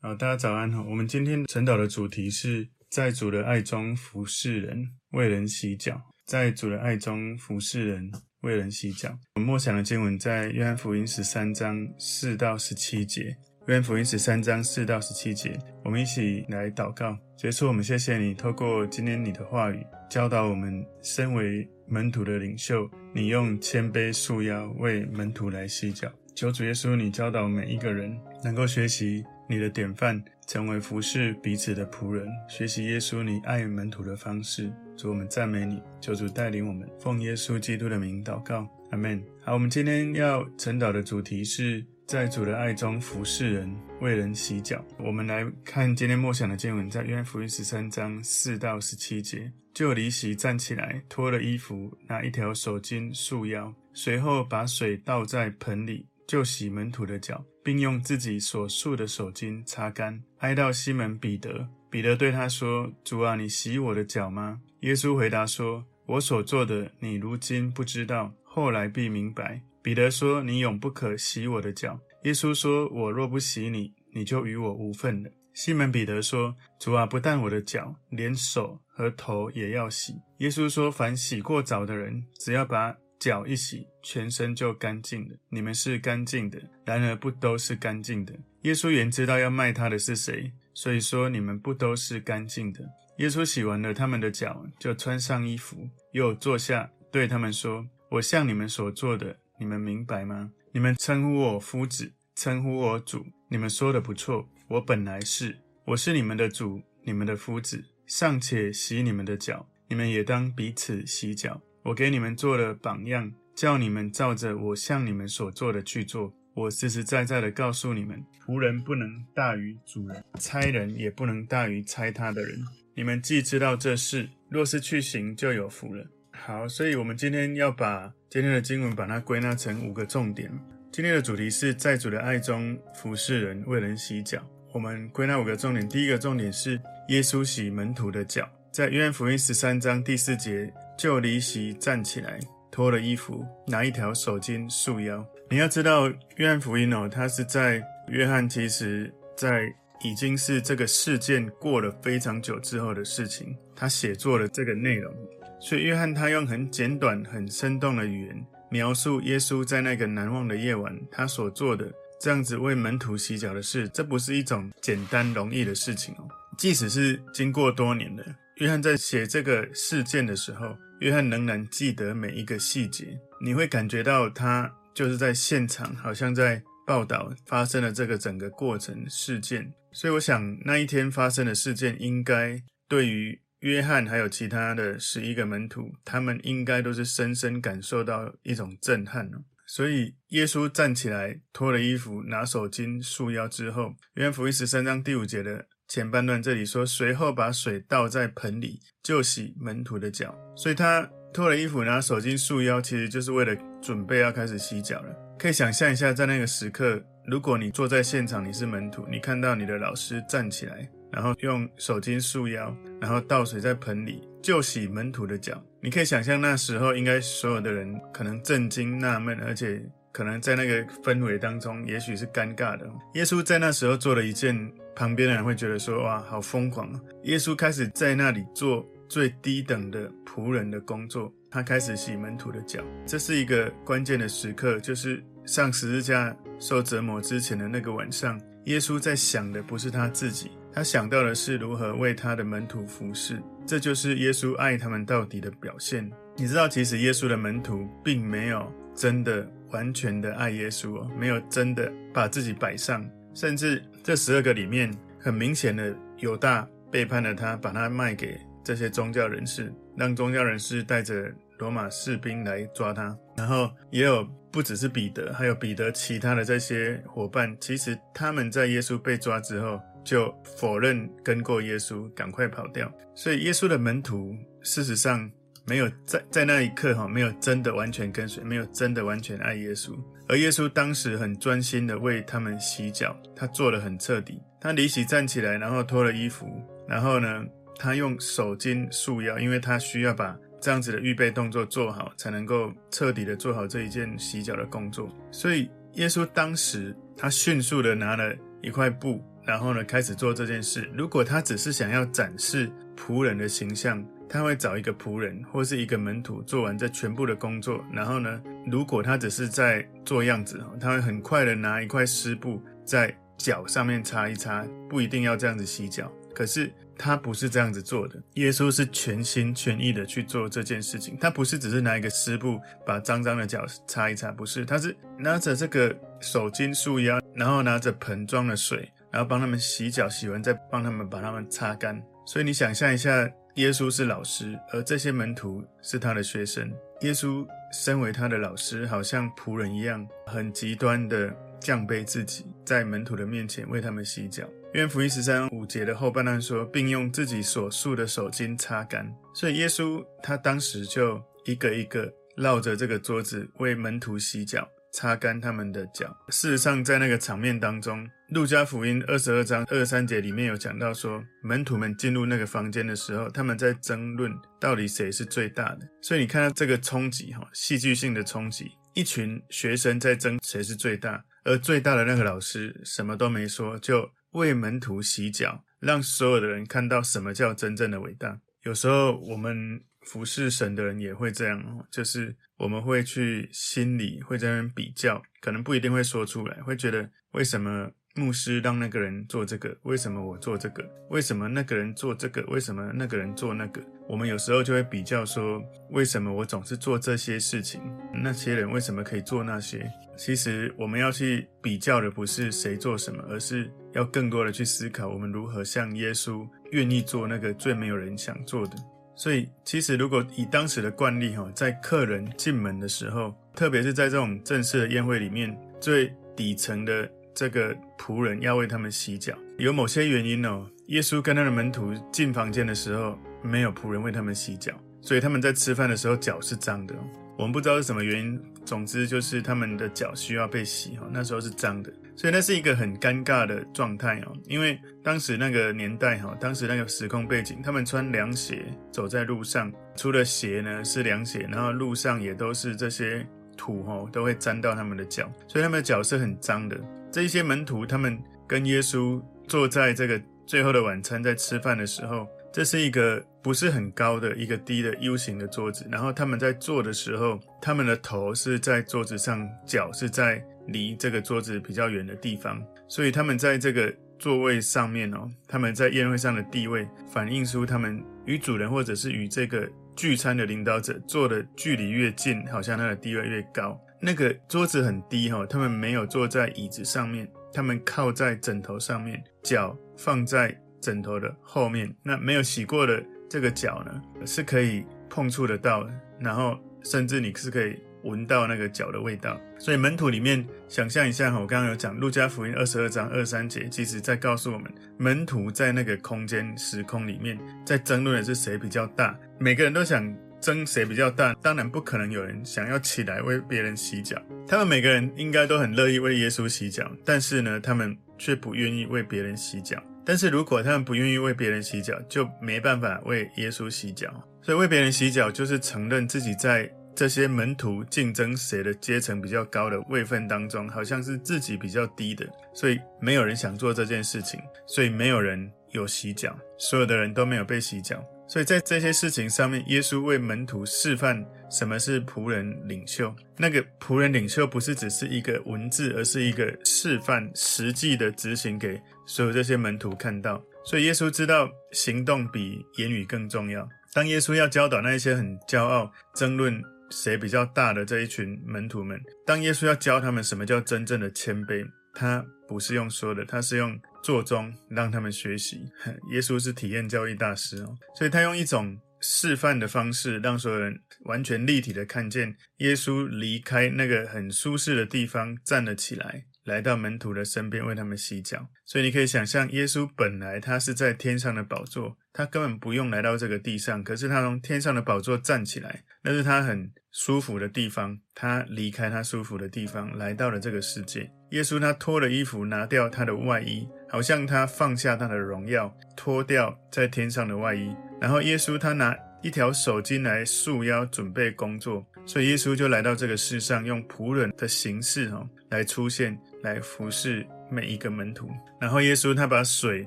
好，大家早安哈。我们今天晨祷的主题是在主的爱中服侍人，为人洗脚。在主的爱中服侍人，为人洗脚。我们默想的经文在约翰福音十三章四到十七节。约翰福音十三章四到十七节，我们一起来祷告。结束，我们谢谢你，透过今天你的话语教导我们，身为门徒的领袖，你用谦卑束腰为门徒来洗脚。求主耶稣，你教导每一个人能够学习你的典范，成为服侍彼此的仆人，学习耶稣你爱门徒的方式。主，我们赞美你，求主带领我们，奉耶稣基督的名祷告，阿门。好，我们今天要晨祷的主题是。在主的爱中服侍人，为人洗脚。我们来看今天默想的经文，在约翰福音十三章四到十七节。就离席站起来，脱了衣服，拿一条手巾束腰，随后把水倒在盆里，就洗门徒的脚，并用自己所束的手巾擦干。挨到西门彼得，彼得对他说：“主啊，你洗我的脚吗？”耶稣回答说：“我所做的，你如今不知道，后来必明白。”彼得说：“你永不可洗我的脚。”耶稣说：“我若不洗你，你就与我无分了。”西门彼得说：“主啊，不但我的脚，连手和头也要洗。”耶稣说：“凡洗过澡的人，只要把脚一洗，全身就干净了。你们是干净的，然而不都是干净的。”耶稣原知道要卖他的是谁，所以说你们不都是干净的。耶稣洗完了他们的脚，就穿上衣服，又坐下，对他们说：“我向你们所做的。”你们明白吗？你们称呼我夫子，称呼我主，你们说的不错。我本来是，我是你们的主，你们的夫子，尚且洗你们的脚，你们也当彼此洗脚。我给你们做了榜样，叫你们照着我向你们所做的去做。我实实在在的告诉你们，仆人不能大于主人，差人也不能大于差他的人。你们既知道这事，若是去行，就有福了。好，所以我们今天要把今天的经文把它归纳成五个重点。今天的主题是在主的爱中服侍人，为人洗脚。我们归纳五个重点，第一个重点是耶稣洗门徒的脚，在约翰福音十三章第四节，就离席站起来，脱了衣服，拿一条手巾束腰。你要知道，约翰福音哦，他是在约翰其实在已经是这个事件过了非常久之后的事情，他写作了这个内容。所以，约翰他用很简短、很生动的语言描述耶稣在那个难忘的夜晚他所做的这样子为门徒洗脚的事。这不是一种简单容易的事情哦。即使是经过多年的，约翰在写这个事件的时候，约翰仍然记得每一个细节。你会感觉到他就是在现场，好像在报道发生了这个整个过程事件。所以，我想那一天发生的事件，应该对于。约翰还有其他的十一个门徒，他们应该都是深深感受到一种震撼哦。所以耶稣站起来，脱了衣服，拿手巾束腰之后，约翰福音十三章第五节的前半段这里说，随后把水倒在盆里，就洗门徒的脚。所以他脱了衣服，拿手巾束腰，其实就是为了准备要开始洗脚了。可以想象一下，在那个时刻，如果你坐在现场，你是门徒，你看到你的老师站起来。然后用手巾束腰，然后倒水在盆里，就洗门徒的脚。你可以想象那时候应该所有的人可能震惊纳闷，而且可能在那个氛围当中，也许是尴尬的。耶稣在那时候做了一件，旁边的人会觉得说：“哇，好疯狂！”耶稣开始在那里做最低等的仆人的工作，他开始洗门徒的脚。这是一个关键的时刻，就是上十字架受折磨之前的那个晚上，耶稣在想的不是他自己。他想到的是如何为他的门徒服侍，这就是耶稣爱他们到底的表现。你知道，其实耶稣的门徒并没有真的完全的爱耶稣哦，没有真的把自己摆上，甚至这十二个里面，很明显的犹大背叛了他，把他卖给这些宗教人士，让宗教人士带着罗马士兵来抓他。然后也有不只是彼得，还有彼得其他的这些伙伴，其实他们在耶稣被抓之后。就否认跟过耶稣，赶快跑掉。所以耶稣的门徒事实上没有在在那一刻哈，没有真的完全跟随，没有真的完全爱耶稣。而耶稣当时很专心的为他们洗脚，他做的很彻底。他离席站起来，然后脱了衣服，然后呢，他用手巾束腰，因为他需要把这样子的预备动作做好，才能够彻底的做好这一件洗脚的工作。所以耶稣当时他迅速的拿了一块布，然后呢开始做这件事。如果他只是想要展示仆人的形象，他会找一个仆人或是一个门徒做完这全部的工作。然后呢，如果他只是在做样子，他会很快的拿一块湿布在脚上面擦一擦，不一定要这样子洗脚。可是他不是这样子做的，耶稣是全心全意的去做这件事情。他不是只是拿一个湿布把脏脏的脚擦一擦，不是，他是拿着这个手巾束腰，然后拿着盆装的水，然后帮他们洗脚，洗完再帮他们把他们擦干。所以你想象一下，耶稣是老师，而这些门徒是他的学生。耶稣身为他的老师，好像仆人一样，很极端的降卑自己，在门徒的面前为他们洗脚。约翰福音十三五节的后半段说，并用自己所束的手巾擦干。所以耶稣他当时就一个一个绕着这个桌子为门徒洗脚，擦干他们的脚。事实上，在那个场面当中，路加福音二十二章二三节里面有讲到说，门徒们进入那个房间的时候，他们在争论到底谁是最大的。所以你看到这个冲击哈，戏剧性的冲击，一群学生在争谁是最大，而最大的那个老师什么都没说就。为门徒洗脚，让所有的人看到什么叫真正的伟大。有时候我们服侍神的人也会这样，就是我们会去心里会在那边比较，可能不一定会说出来，会觉得为什么牧师让那个人做这个，为什么我做这个？为什么那个人做这个？为什么那个人做那个？我们有时候就会比较说，为什么我总是做这些事情，那些人为什么可以做那些？其实我们要去比较的不是谁做什么，而是要更多的去思考我们如何像耶稣愿意做那个最没有人想做的。所以，其实如果以当时的惯例哈，在客人进门的时候，特别是在这种正式的宴会里面，最底层的这个仆人要为他们洗脚。有某些原因哦，耶稣跟他的门徒进房间的时候，没有仆人为他们洗脚，所以他们在吃饭的时候脚是脏的。我们不知道是什么原因，总之就是他们的脚需要被洗哈，那时候是脏的，所以那是一个很尴尬的状态哦。因为当时那个年代哈，当时那个时空背景，他们穿凉鞋走在路上，除了鞋呢是凉鞋，然后路上也都是这些土哈，都会沾到他们的脚，所以他们的脚是很脏的。这一些门徒他们跟耶稣坐在这个最后的晚餐，在吃饭的时候。这是一个不是很高的一个低的 U 型的桌子，然后他们在坐的时候，他们的头是在桌子上，脚是在离这个桌子比较远的地方，所以他们在这个座位上面哦，他们在宴会上的地位，反映出他们与主人或者是与这个聚餐的领导者坐的距离越近，好像他的地位越高。那个桌子很低哈，他们没有坐在椅子上面，他们靠在枕头上面，脚放在。枕头的后面，那没有洗过的这个脚呢，是可以碰触得到的，然后甚至你是可以闻到那个脚的味道。所以门徒里面，想象一下哈，我刚刚有讲路加福音二十二章二三节，其实在告诉我们，门徒在那个空间时空里面，在争论的是谁比较大，每个人都想争谁比较大，当然不可能有人想要起来为别人洗脚，他们每个人应该都很乐意为耶稣洗脚，但是呢，他们却不愿意为别人洗脚。但是如果他们不愿意为别人洗脚，就没办法为耶稣洗脚。所以为别人洗脚，就是承认自己在这些门徒竞争谁的阶层比较高的位分当中，好像是自己比较低的。所以没有人想做这件事情，所以没有人有洗脚，所有的人都没有被洗脚。所以在这些事情上面，耶稣为门徒示范什么是仆人领袖。那个仆人领袖不是只是一个文字，而是一个示范，实际的执行给所有这些门徒看到。所以耶稣知道行动比言语更重要。当耶稣要教导那一些很骄傲、争论谁比较大的这一群门徒们，当耶稣要教他们什么叫真正的谦卑，他不是用说的，他是用。做中让他们学习，耶稣是体验教育大师哦，所以他用一种示范的方式，让所有人完全立体的看见耶稣离开那个很舒适的地方，站了起来，来到门徒的身边为他们洗脚。所以你可以想象，耶稣本来他是在天上的宝座，他根本不用来到这个地上，可是他从天上的宝座站起来，那是他很舒服的地方，他离开他舒服的地方，来到了这个世界。耶稣他脱了衣服，拿掉他的外衣。好像他放下他的荣耀，脱掉在天上的外衣，然后耶稣他拿一条手巾来束腰，准备工作。所以耶稣就来到这个世上，用仆人的形式哈来出现，来服侍每一个门徒。然后耶稣他把水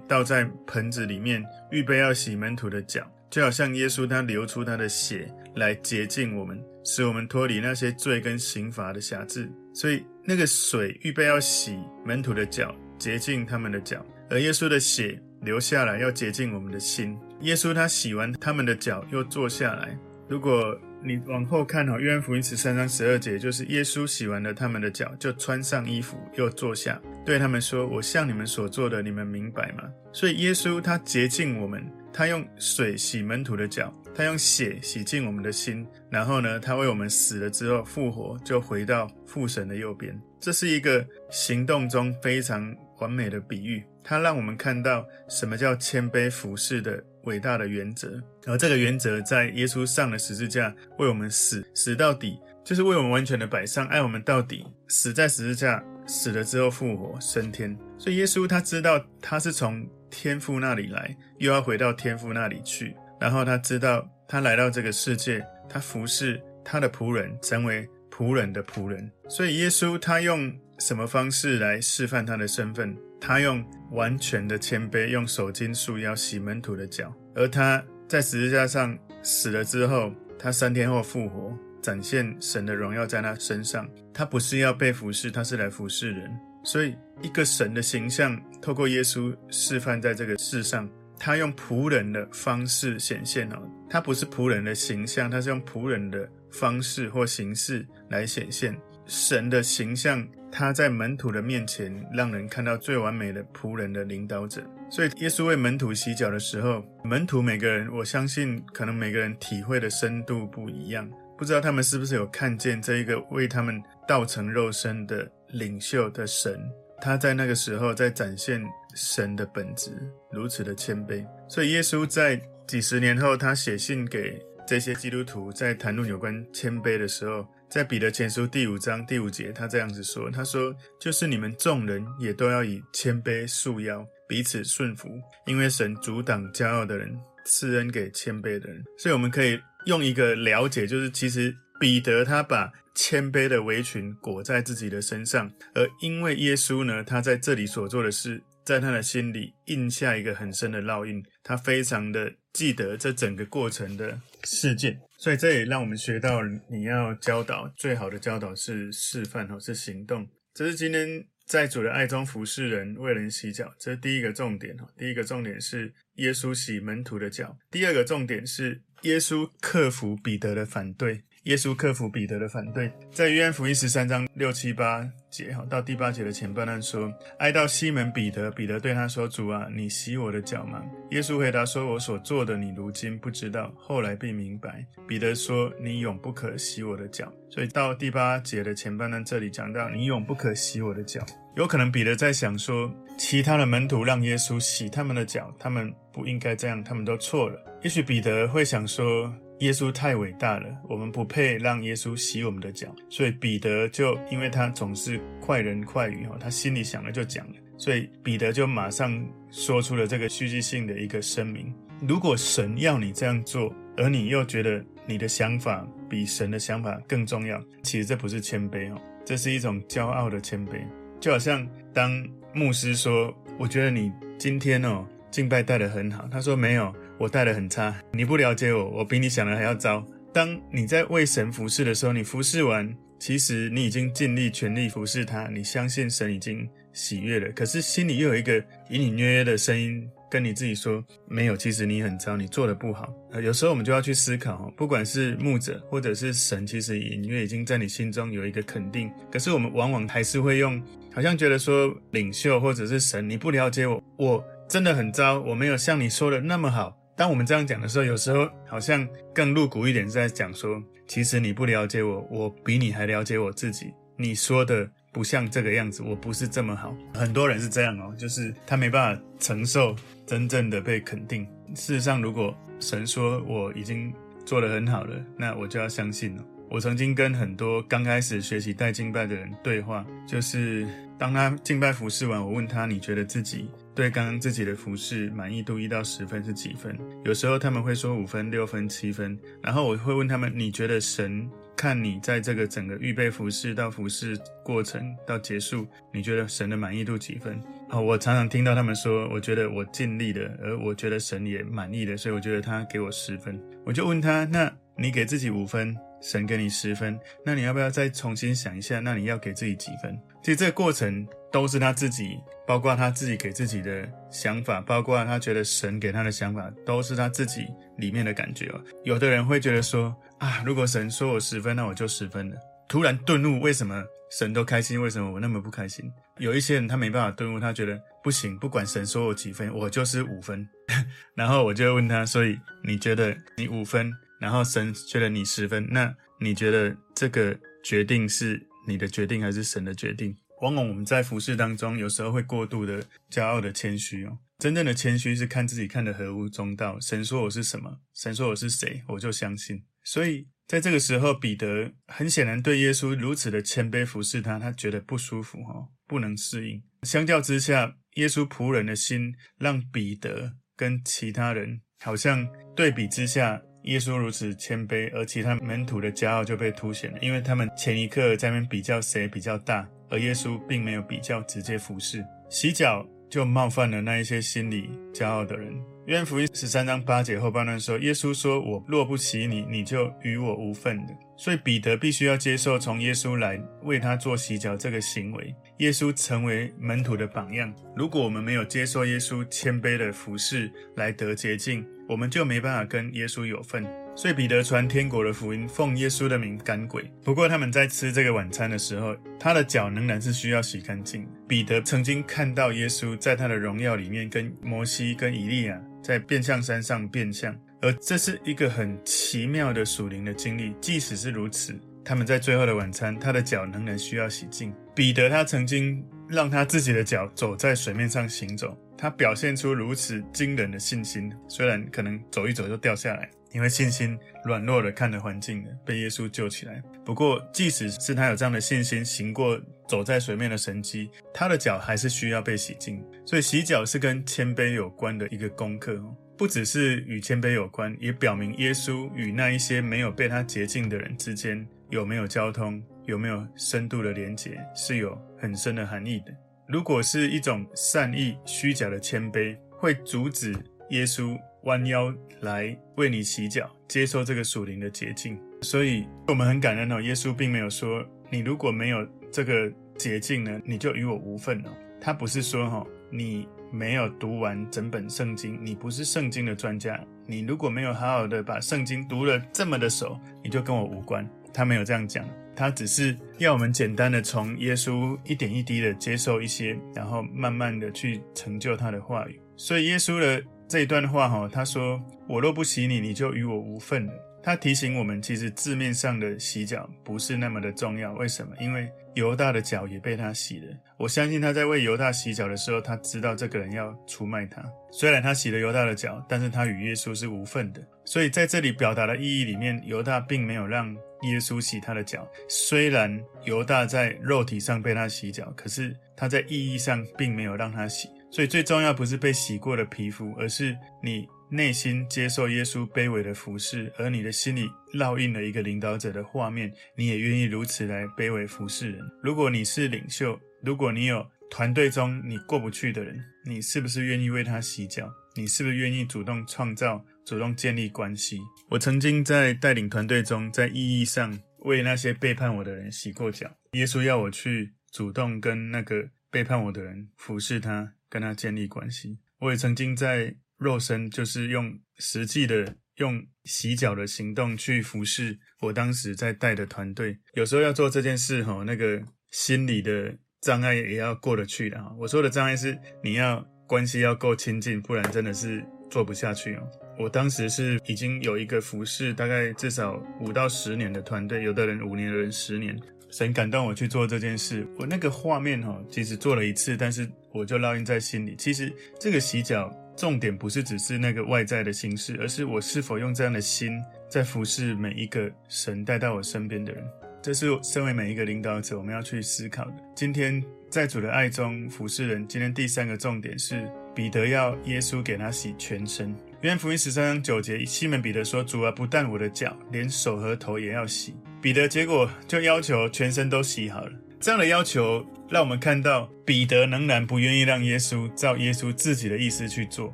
倒在盆子里面，预备要洗门徒的脚，就好像耶稣他流出他的血来洁净我们，使我们脱离那些罪跟刑罚的辖制。所以那个水预备要洗门徒的脚，洁净他们的脚，而耶稣的血流下来要洁净我们的心。耶稣他洗完他们的脚，又坐下来。如果你往后看哈，约翰福音十三章十二节，就是耶稣洗完了他们的脚，就穿上衣服，又坐下，对他们说：“我向你们所做的，你们明白吗？”所以耶稣他洁净我们，他用水洗门徒的脚，他用血洗净我们的心，然后呢，他为我们死了之后复活，就回到父神的右边。这是一个行动中非常完美的比喻，它让我们看到什么叫谦卑服侍的伟大的原则，而这个原则在耶稣上了十字架，为我们死，死到底，就是为我们完全的摆上，爱我们到底，死在十字架，死了之后复活升天。所以耶稣他知道他是从天父那里来，又要回到天父那里去，然后他知道他来到这个世界，他服侍他的仆人，成为仆人的仆人。所以耶稣他用什么方式来示范他的身份？他用完全的谦卑，用手巾束腰洗门徒的脚，而他在十字架上死了之后，他三天后复活，展现神的荣耀在他身上。他不是要被服侍，他是来服侍人。所以，一个神的形象透过耶稣示范在这个世上，他用仆人的方式显现哦。他不是仆人的形象，他是用仆人的方式或形式来显现神的形象。他在门徒的面前，让人看到最完美的仆人的领导者。所以，耶稣为门徒洗脚的时候，门徒每个人，我相信可能每个人体会的深度不一样。不知道他们是不是有看见这一个为他们道成肉身的领袖的神？他在那个时候在展现神的本质，如此的谦卑。所以，耶稣在几十年后，他写信给这些基督徒，在谈论有关谦卑的时候。在彼得前书第五章第五节，他这样子说：“他说，就是你们众人也都要以谦卑束腰，彼此顺服，因为神阻挡骄傲的人，赐恩给谦卑的人。所以我们可以用一个了解，就是其实彼得他把谦卑的围裙裹在自己的身上，而因为耶稣呢，他在这里所做的事。”在他的心里印下一个很深的烙印，他非常的记得这整个过程的事件，所以这也让我们学到，你要教导最好的教导是示范或是行动。这是今天在主的爱中服侍人，为人洗脚，这是第一个重点。第一个重点是耶稣洗门徒的脚，第二个重点是耶稣克服彼得的反对。耶稣克服彼得的反对，在约翰福音十三章六七八节哈，到第八节的前半段说：“挨到西门彼得，彼得对他说：‘主啊，你洗我的脚吗？’耶稣回答说：‘我所做的，你如今不知道，后来必明白。’彼得说：‘你永不可洗我的脚。’所以到第八节的前半段这里讲到：‘你永不可洗我的脚。’有可能彼得在想说，其他的门徒让耶稣洗他们的脚，他们不应该这样，他们都错了。也许彼得会想说。耶稣太伟大了，我们不配让耶稣洗我们的脚，所以彼得就因为他总是快人快语哈，他心里想了就讲了，所以彼得就马上说出了这个戏剧性的一个声明：如果神要你这样做，而你又觉得你的想法比神的想法更重要，其实这不是谦卑哦，这是一种骄傲的谦卑，就好像当牧师说：“我觉得你今天哦敬拜带得很好。”他说：“没有。”我带的很差，你不了解我，我比你想的还要糟。当你在为神服侍的时候，你服侍完，其实你已经尽力全力服侍他，你相信神已经喜悦了。可是心里又有一个隐隐约约的声音跟你自己说：没有，其实你很糟，你做得不好。有时候我们就要去思考，不管是牧者或者是神，其实隐约已经在你心中有一个肯定。可是我们往往还是会用，好像觉得说领袖或者是神，你不了解我，我真的很糟，我没有像你说的那么好。当我们这样讲的时候，有时候好像更露骨一点，是在讲说，其实你不了解我，我比你还了解我自己。你说的不像这个样子，我不是这么好。很多人是这样哦，就是他没办法承受真正的被肯定。事实上，如果神说我已经做得很好了，那我就要相信了。我曾经跟很多刚开始学习带敬拜的人对话，就是当他敬拜服侍完，我问他，你觉得自己对刚刚自己的服饰满意度一到十分是几分？有时候他们会说五分、六分、七分，然后我会问他们：你觉得神看你在这个整个预备服饰到服饰过程到结束，你觉得神的满意度几分？哦，我常常听到他们说，我觉得我尽力了，而我觉得神也满意了，所以我觉得他给我十分。我就问他：那你给自己五分，神给你十分，那你要不要再重新想一下？那你要给自己几分？其实这个过程都是他自己，包括他自己给自己的想法，包括他觉得神给他的想法，都是他自己里面的感觉哦。有的人会觉得说啊，如果神说我十分，那我就十分了。突然顿悟，为什么神都开心？为什么我那么不开心？有一些人他没办法顿悟，他觉得不行，不管神说我几分，我就是五分。然后我就问他，所以你觉得你五分？然后神觉得你十分，那你觉得这个决定是你的决定还是神的决定？往往我们在服侍当中，有时候会过度的骄傲的谦虚哦。真正的谦虚是看自己看得合乎中道。神说我是什么，神说我是谁，我就相信。所以在这个时候，彼得很显然对耶稣如此的谦卑服侍他，他觉得不舒服哈，不能适应。相较之下，耶稣仆人的心让彼得跟其他人好像对比之下。耶稣如此谦卑，而其他门徒的骄傲就被凸显了，因为他们前一刻在那边比较谁比较大，而耶稣并没有比较，直接服侍。洗脚就冒犯了那一些心里骄傲的人。约翰福音十三章八节后半段说：“耶稣说，我若不洗你，你就与我无份的。”所以彼得必须要接受从耶稣来为他做洗脚这个行为。耶稣成为门徒的榜样。如果我们没有接受耶稣谦卑的服侍来得洁净，我们就没办法跟耶稣有份，所以彼得传天国的福音，奉耶稣的名赶鬼。不过他们在吃这个晚餐的时候，他的脚仍然是需要洗干净。彼得曾经看到耶稣在他的荣耀里面跟摩西、跟以利亚在变相山上变相，而这是一个很奇妙的属灵的经历。即使是如此，他们在最后的晚餐，他的脚仍然需要洗净。彼得他曾经让他自己的脚走在水面上行走。他表现出如此惊人的信心，虽然可能走一走就掉下来，因为信心软弱的，看着环境了，被耶稣救起来。不过，即使是他有这样的信心，行过走在水面的神迹，他的脚还是需要被洗净。所以，洗脚是跟谦卑有关的一个功课哦，不只是与谦卑有关，也表明耶稣与那一些没有被他洁净的人之间有没有交通，有没有深度的连结，是有很深的含义的。如果是一种善意虚假的谦卑，会阻止耶稣弯腰来为你洗脚，接受这个属灵的洁净。所以，我们很感恩哦。耶稣并没有说，你如果没有这个洁净呢，你就与我无份哦。他不是说哈，你没有读完整本圣经，你不是圣经的专家，你如果没有好好的把圣经读了这么的熟，你就跟我无关。他没有这样讲。他只是要我们简单的从耶稣一点一滴的接受一些，然后慢慢的去成就他的话语。所以耶稣的这一段话哈，他说：“我若不洗你，你就与我无份了。”他提醒我们，其实字面上的洗脚不是那么的重要。为什么？因为犹大的脚也被他洗了。我相信他在为犹大洗脚的时候，他知道这个人要出卖他。虽然他洗了犹大的脚，但是他与耶稣是无份的。所以在这里表达的意义里面，犹大并没有让。耶稣洗他的脚，虽然犹大在肉体上被他洗脚，可是他在意义上并没有让他洗。所以最重要不是被洗过的皮肤，而是你内心接受耶稣卑微的服侍，而你的心里烙印了一个领导者的画面，你也愿意如此来卑微服侍人。如果你是领袖，如果你有团队中你过不去的人，你是不是愿意为他洗脚？你是不是愿意主动创造？主动建立关系。我曾经在带领团队中，在意义上为那些背叛我的人洗过脚。耶稣要我去主动跟那个背叛我的人服侍他，跟他建立关系。我也曾经在肉身，就是用实际的用洗脚的行动去服侍我当时在带的团队。有时候要做这件事，哈，那个心理的障碍也要过得去的。哈，我说的障碍是你要关系要够亲近，不然真的是做不下去哦。我当时是已经有一个服侍，大概至少五到十年的团队，有的人五年，有的人十年。神感动我去做这件事，我那个画面哈，其实做了一次，但是我就烙印在心里。其实这个洗脚重点不是只是那个外在的形式，而是我是否用这样的心在服侍每一个神带到我身边的人。这是身为每一个领导者我们要去思考的。今天在主的爱中服侍人，今天第三个重点是。彼得要耶稣给他洗全身。约翰福音十三章九节，西门彼得说：“主啊，不但我的脚，连手和头也要洗。”彼得结果就要求全身都洗好了。这样的要求让我们看到彼得仍然不愿意让耶稣照耶稣自己的意思去做。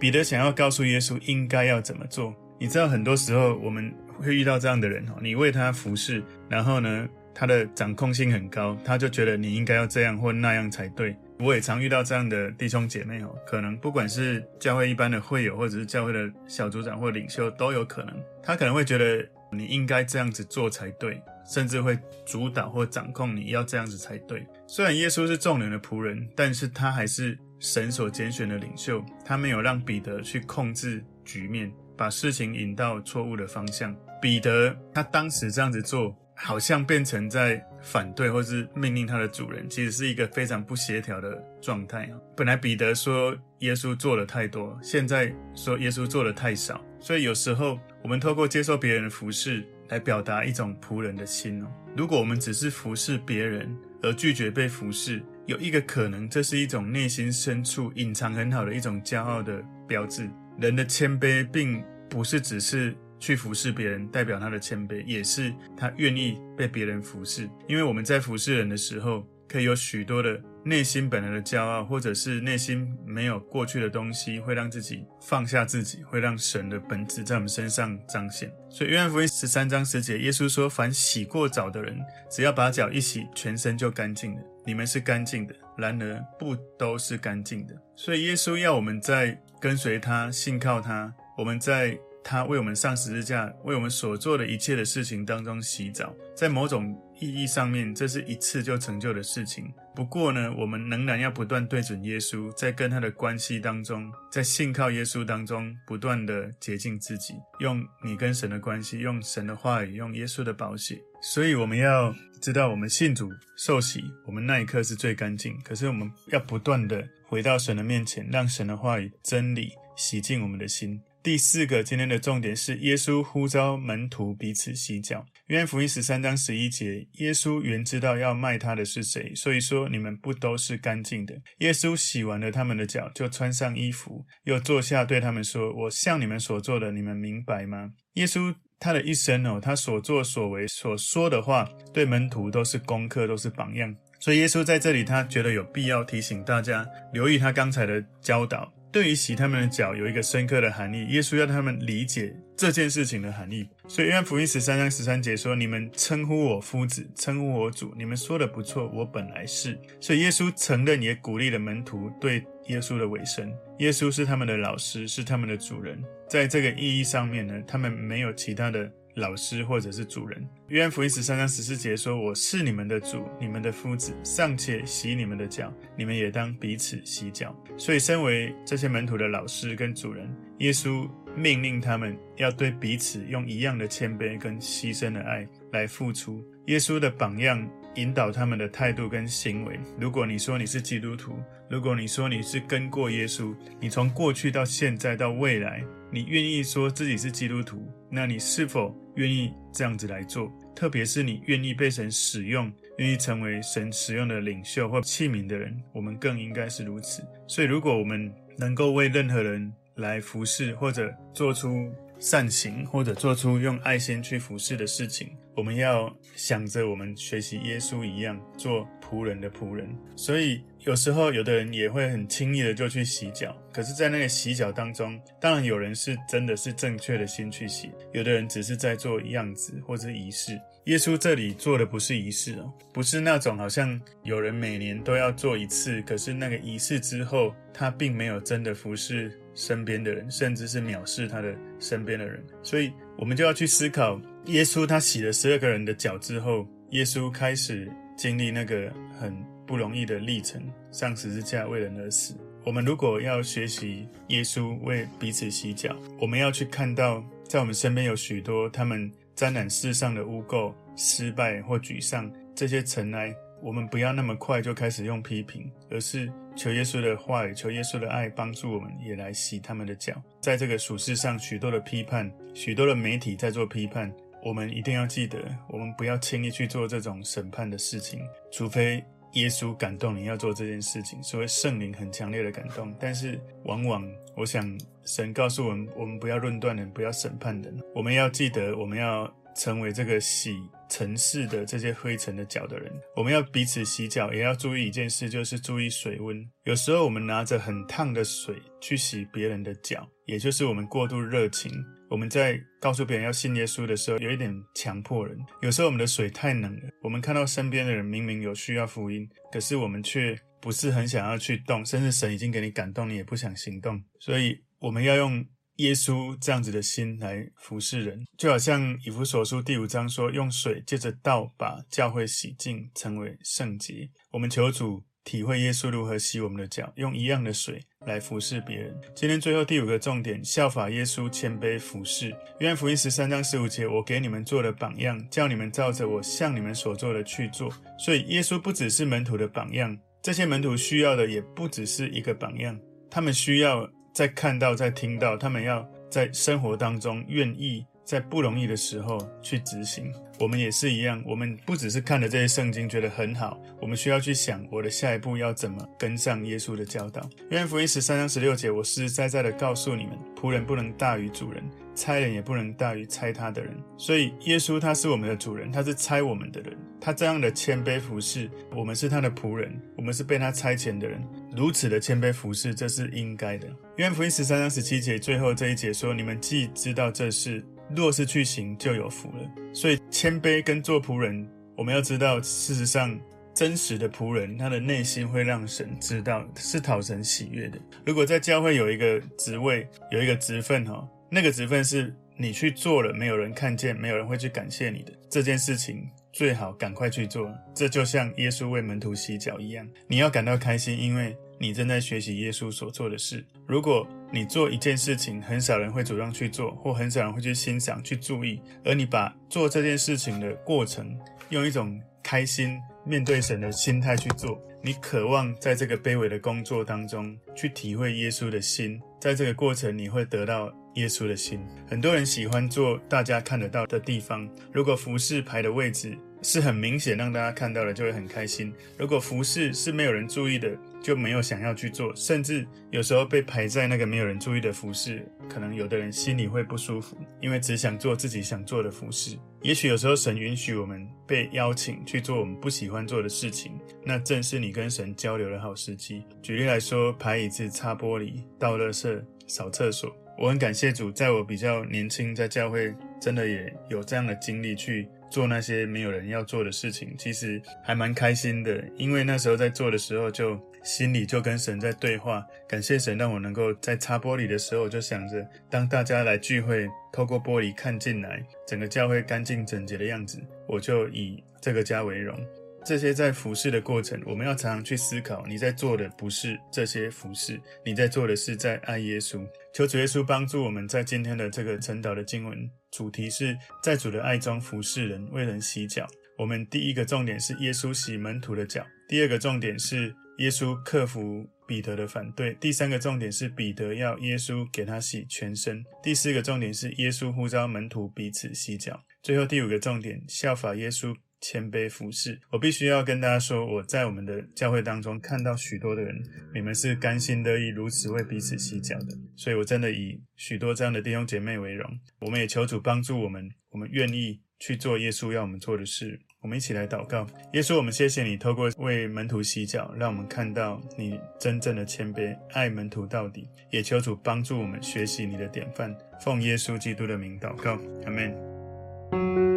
彼得想要告诉耶稣应该要怎么做。你知道，很多时候我们会遇到这样的人哦，你为他服侍，然后呢，他的掌控性很高，他就觉得你应该要这样或那样才对。我也常遇到这样的弟兄姐妹哦，可能不管是教会一般的会友，或者是教会的小组长或领袖都有可能，他可能会觉得你应该这样子做才对，甚至会主导或掌控你要这样子才对。虽然耶稣是众人的仆人，但是他还是神所拣选的领袖，他没有让彼得去控制局面。把事情引到错误的方向。彼得他当时这样子做，好像变成在反对或是命令他的主人，其实是一个非常不协调的状态啊。本来彼得说耶稣做了太多，现在说耶稣做的太少。所以有时候我们透过接受别人的服侍，来表达一种仆人的心哦。如果我们只是服侍别人而拒绝被服侍，有一个可能，这是一种内心深处隐藏很好的一种骄傲的标志。人的谦卑并不是只是去服侍别人，代表他的谦卑，也是他愿意被别人服侍。因为我们在服侍人的时候，可以有许多的内心本来的骄傲，或者是内心没有过去的东西，会让自己放下自己，会让神的本质在我们身上彰显。所以约翰福音十三章十节，耶稣说：“凡洗过澡的人，只要把脚一洗，全身就干净了。你们是干净的，然而不都是干净的。”所以耶稣要我们在。跟随他，信靠他，我们在他为我们上十字架、为我们所做的一切的事情当中洗澡，在某种意义上面，这是一次就成就的事情。不过呢，我们仍然要不断对准耶稣，在跟他的关系当中，在信靠耶稣当中，不断的洁净自己，用你跟神的关系，用神的话语，用耶稣的宝血。所以我们要知道，我们信主受洗，我们那一刻是最干净。可是我们要不断的。回到神的面前，让神的话语真理洗净我们的心。第四个，今天的重点是耶稣呼召门徒彼此洗脚。约翰福音十三章十一节，耶稣原知道要卖他的是谁，所以说你们不都是干净的。耶稣洗完了他们的脚，就穿上衣服，又坐下对他们说：“我向你们所做的，你们明白吗？”耶稣他的一生哦，他所作所为所说的话，对门徒都是功课，都是榜样。所以耶稣在这里，他觉得有必要提醒大家留意他刚才的教导。对于洗他们的脚有一个深刻的含义，耶稣要他们理解这件事情的含义。所以约翰福音十三章十三节说：“你们称呼我夫子，称呼我主，你们说的不错，我本来是。”所以耶稣承认也鼓励了门徒对耶稣的委身。耶稣是他们的老师，是他们的主人。在这个意义上面呢，他们没有其他的。老师或者是主人。约翰福音十三章十四节说：“我是你们的主，你们的夫子，尚且洗你们的脚，你们也当彼此洗脚。”所以，身为这些门徒的老师跟主人，耶稣命令他们要对彼此用一样的谦卑跟牺牲的爱来付出。耶稣的榜样引导他们的态度跟行为。如果你说你是基督徒，如果你说你是跟过耶稣，你从过去到现在到未来，你愿意说自己是基督徒，那你是否愿意这样子来做？特别是你愿意被神使用，愿意成为神使用的领袖或器皿的人，我们更应该是如此。所以，如果我们能够为任何人来服侍，或者做出善行，或者做出用爱心去服侍的事情，我们要想着我们学习耶稣一样，做仆人的仆人。所以有时候有的人也会很轻易的就去洗脚，可是，在那个洗脚当中，当然有人是真的是正确的心去洗，有的人只是在做样子或者仪式。耶稣这里做的不是仪式哦，不是那种好像有人每年都要做一次，可是那个仪式之后，他并没有真的服侍。身边的人，甚至是藐视他的身边的人，所以我们就要去思考：耶稣他洗了十二个人的脚之后，耶稣开始经历那个很不容易的历程，上十字架为人而死。我们如果要学习耶稣为彼此洗脚，我们要去看到，在我们身边有许多他们沾染世上的污垢、失败或沮丧这些尘埃。我们不要那么快就开始用批评，而是求耶稣的话语，求耶稣的爱帮助我们，也来洗他们的脚。在这个属世上，许多的批判，许多的媒体在做批判，我们一定要记得，我们不要轻易去做这种审判的事情，除非耶稣感动你要做这件事情，所谓圣灵很强烈的感动。但是往往，我想神告诉我们，我们不要论断人，不要审判人，我们要记得，我们要成为这个洗尘世的这些灰尘的脚的人。我们要彼此洗脚，也要注意一件事，就是注意水温。有时候我们拿着很烫的水去洗别人的脚，也就是我们过度热情。我们在告诉别人要信耶稣的时候，有一点强迫人。有时候我们的水太冷了，我们看到身边的人明明有需要福音，可是我们却不是很想要去动，甚至神已经给你感动，你也不想行动。所以我们要用耶稣这样子的心来服侍人，就好像以弗所书第五章说，用水借着道把教会洗净，成为圣洁。我们求主。体会耶稣如何洗我们的脚，用一样的水来服侍别人。今天最后第五个重点，效法耶稣谦卑服侍。约翰福音十三章十五节，我给你们做了榜样，叫你们照着我向你们所做的去做。所以耶稣不只是门徒的榜样，这些门徒需要的也不只是一个榜样，他们需要在看到、在听到，他们要在生活当中愿意。在不容易的时候去执行，我们也是一样。我们不只是看了这些圣经觉得很好，我们需要去想我的下一步要怎么跟上耶稣的教导。约翰福音十三章十六节，我实实在在的告诉你们，仆人不能大于主人，差人也不能大于差他的人。所以耶稣他是我们的主人，他是差我们的人。他这样的谦卑服侍，我们是他的仆人，我们是被他差遣的人。如此的谦卑服侍，这是应该的。约翰福音十三章十七节最后这一节说：你们既知道这事。若是去行，就有福了。所以谦卑跟做仆人，我们要知道，事实上，真实的仆人，他的内心会让神知道，是讨神喜悦的。如果在教会有一个职位，有一个职分，哈，那个职分是你去做了，没有人看见，没有人会去感谢你的这件事情，最好赶快去做。这就像耶稣为门徒洗脚一样，你要感到开心，因为你正在学习耶稣所做的事。如果你做一件事情，很少人会主动去做，或很少人会去欣赏、去注意，而你把做这件事情的过程，用一种开心、面对神的心态去做，你渴望在这个卑微的工作当中去体会耶稣的心，在这个过程你会得到耶稣的心。很多人喜欢做大家看得到的地方，如果服饰排的位置是很明显让大家看到的，就会很开心；如果服饰是没有人注意的，就没有想要去做，甚至有时候被排在那个没有人注意的服事，可能有的人心里会不舒服，因为只想做自己想做的服事。也许有时候神允许我们被邀请去做我们不喜欢做的事情，那正是你跟神交流的好时机。举例来说，排椅子、擦玻璃、倒垃圾、扫厕所。我很感谢主，在我比较年轻，在教会真的也有这样的经历去。做那些没有人要做的事情，其实还蛮开心的，因为那时候在做的时候，就心里就跟神在对话，感谢神让我能够在擦玻璃的时候，就想着，当大家来聚会，透过玻璃看进来，整个教会干净整洁的样子，我就以这个家为荣。这些在服侍的过程，我们要常常去思考，你在做的不是这些服侍，你在做的是在爱耶稣。求主耶稣帮助我们在今天的这个晨祷的经文主题是在主的爱中服侍人，为人洗脚。我们第一个重点是耶稣洗门徒的脚，第二个重点是耶稣克服彼得的反对，第三个重点是彼得要耶稣给他洗全身，第四个重点是耶稣呼召门徒彼此洗脚，最后第五个重点效法耶稣。谦卑服侍，我必须要跟大家说，我在我们的教会当中看到许多的人，你们是甘心乐意如此为彼此洗脚的，所以我真的以许多这样的弟兄姐妹为荣。我们也求主帮助我们，我们愿意去做耶稣要我们做的事。我们一起来祷告，耶稣，我们谢谢你，透过为门徒洗脚，让我们看到你真正的谦卑，爱门徒到底。也求主帮助我们学习你的典范，奉耶稣基督的名祷告，阿门。